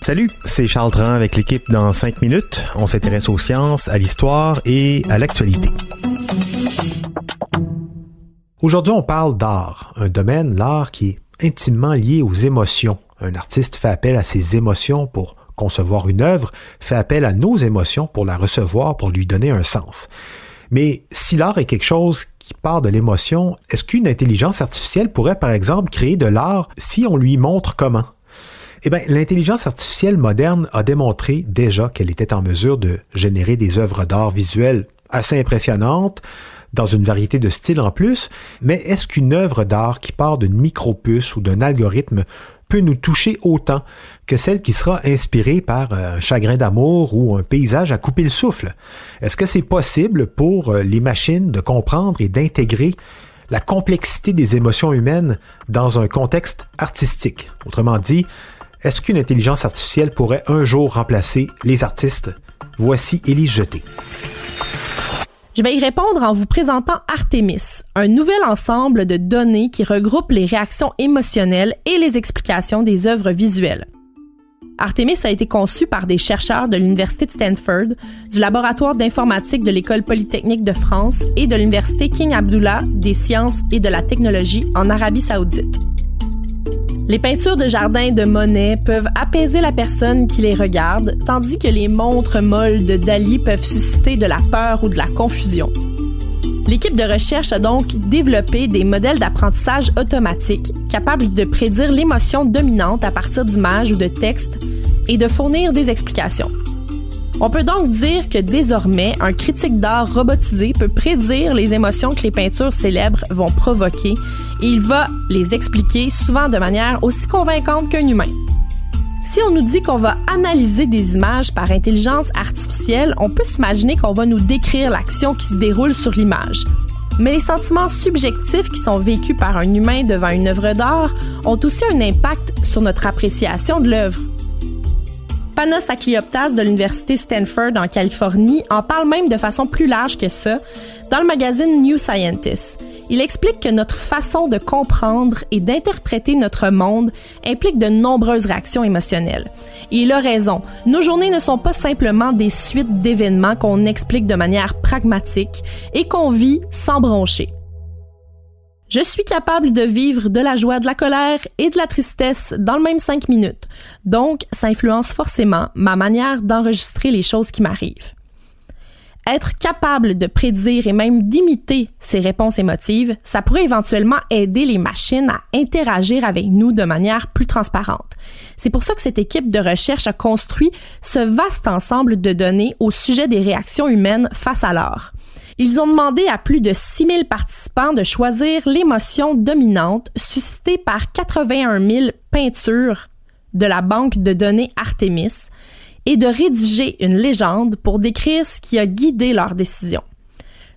Salut, c'est Charles Dran avec l'équipe dans 5 minutes. On s'intéresse aux sciences, à l'histoire et à l'actualité. Aujourd'hui, on parle d'art, un domaine, l'art, qui est intimement lié aux émotions. Un artiste fait appel à ses émotions pour concevoir une œuvre, fait appel à nos émotions pour la recevoir, pour lui donner un sens. Mais si l'art est quelque chose qui part de l'émotion, est-ce qu'une intelligence artificielle pourrait par exemple créer de l'art si on lui montre comment? Eh bien, l'intelligence artificielle moderne a démontré déjà qu'elle était en mesure de générer des œuvres d'art visuelles assez impressionnantes, dans une variété de styles en plus, mais est-ce qu'une œuvre d'art qui part d'une micropuce ou d'un algorithme peut nous toucher autant que celle qui sera inspirée par un chagrin d'amour ou un paysage à couper le souffle. Est-ce que c'est possible pour euh, les machines de comprendre et d'intégrer la complexité des émotions humaines dans un contexte artistique? Autrement dit, est-ce qu'une intelligence artificielle pourrait un jour remplacer les artistes? Voici Élise Jeté. Je vais y répondre en vous présentant Artemis, un nouvel ensemble de données qui regroupe les réactions émotionnelles et les explications des œuvres visuelles. Artemis a été conçu par des chercheurs de l'Université de Stanford, du laboratoire d'informatique de l'École polytechnique de France et de l'Université King Abdullah des sciences et de la technologie en Arabie saoudite. Les peintures de jardin de Monet peuvent apaiser la personne qui les regarde, tandis que les montres molles de Dali peuvent susciter de la peur ou de la confusion. L'équipe de recherche a donc développé des modèles d'apprentissage automatique capables de prédire l'émotion dominante à partir d'images ou de textes et de fournir des explications. On peut donc dire que désormais, un critique d'art robotisé peut prédire les émotions que les peintures célèbres vont provoquer et il va les expliquer souvent de manière aussi convaincante qu'un humain. Si on nous dit qu'on va analyser des images par intelligence artificielle, on peut s'imaginer qu'on va nous décrire l'action qui se déroule sur l'image. Mais les sentiments subjectifs qui sont vécus par un humain devant une œuvre d'art ont aussi un impact sur notre appréciation de l'œuvre. Panos Aklioptas de l'Université Stanford en Californie en parle même de façon plus large que ça dans le magazine New Scientist. Il explique que notre façon de comprendre et d'interpréter notre monde implique de nombreuses réactions émotionnelles. Et il a raison. Nos journées ne sont pas simplement des suites d'événements qu'on explique de manière pragmatique et qu'on vit sans broncher. Je suis capable de vivre de la joie, de la colère et de la tristesse dans le même cinq minutes. Donc, ça influence forcément ma manière d'enregistrer les choses qui m'arrivent. Être capable de prédire et même d'imiter ces réponses émotives, ça pourrait éventuellement aider les machines à interagir avec nous de manière plus transparente. C'est pour ça que cette équipe de recherche a construit ce vaste ensemble de données au sujet des réactions humaines face à l'art. Ils ont demandé à plus de 6000 participants de choisir l'émotion dominante suscitée par 81 000 peintures de la banque de données Artemis et de rédiger une légende pour décrire ce qui a guidé leur décision.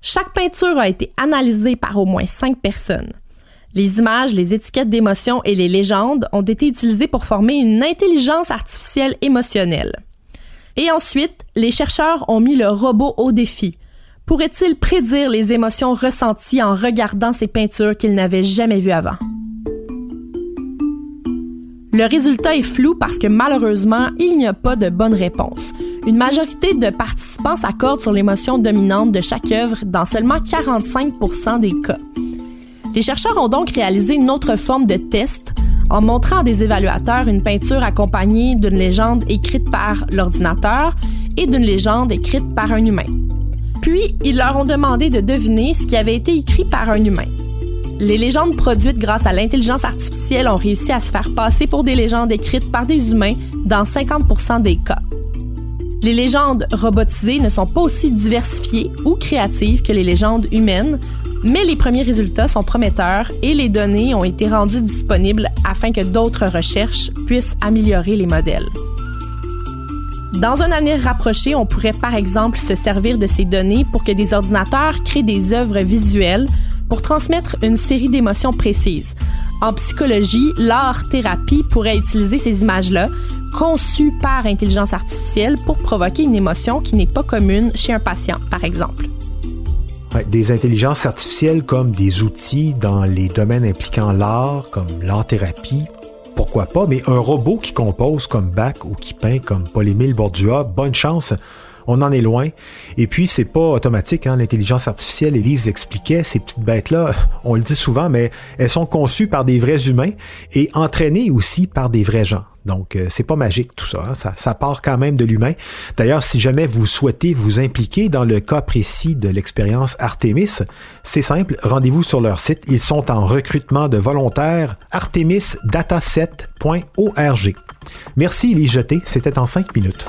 Chaque peinture a été analysée par au moins cinq personnes. Les images, les étiquettes d'émotion et les légendes ont été utilisées pour former une intelligence artificielle émotionnelle. Et ensuite, les chercheurs ont mis le robot au défi pourrait-il prédire les émotions ressenties en regardant ces peintures qu'il n'avait jamais vues avant? Le résultat est flou parce que malheureusement, il n'y a pas de bonne réponse. Une majorité de participants s'accordent sur l'émotion dominante de chaque œuvre dans seulement 45% des cas. Les chercheurs ont donc réalisé une autre forme de test en montrant à des évaluateurs une peinture accompagnée d'une légende écrite par l'ordinateur et d'une légende écrite par un humain. Puis, ils leur ont demandé de deviner ce qui avait été écrit par un humain. Les légendes produites grâce à l'intelligence artificielle ont réussi à se faire passer pour des légendes écrites par des humains dans 50 des cas. Les légendes robotisées ne sont pas aussi diversifiées ou créatives que les légendes humaines, Mais les premiers résultats sont prometteurs et les données ont été rendues disponibles afin que d'autres recherches puissent améliorer les modèles. Dans un avenir rapproché, on pourrait par exemple se servir de ces données pour que des ordinateurs créent des œuvres visuelles pour transmettre une série d'émotions précises. En psychologie, l'art-thérapie pourrait utiliser ces images-là, conçues par intelligence artificielle, pour provoquer une émotion qui n'est pas commune chez un patient, par exemple. des intelligences artificielles comme des outils dans les domaines impliquant l'art, comme l'art-thérapie, pourquoi pas, mais un robot qui compose comme Bach ou qui peint comme Paul-Émile Bordua, bonne chance, on en est loin. Et puis, c'est pas automatique, hein, l'intelligence artificielle, Elise l'expliquait, ces petites bêtes-là, on le dit souvent, mais elles sont conçues par des vrais humains et entraînées aussi par des vrais gens. Donc, euh, c'est pas magique tout ça, hein. ça, ça. part quand même de l'humain. D'ailleurs, si jamais vous souhaitez vous impliquer dans le cas précis de l'expérience Artemis, c'est simple, rendez-vous sur leur site. Ils sont en recrutement de volontaires artemisdataset.org. Merci, Lise Jeté. C'était en cinq minutes.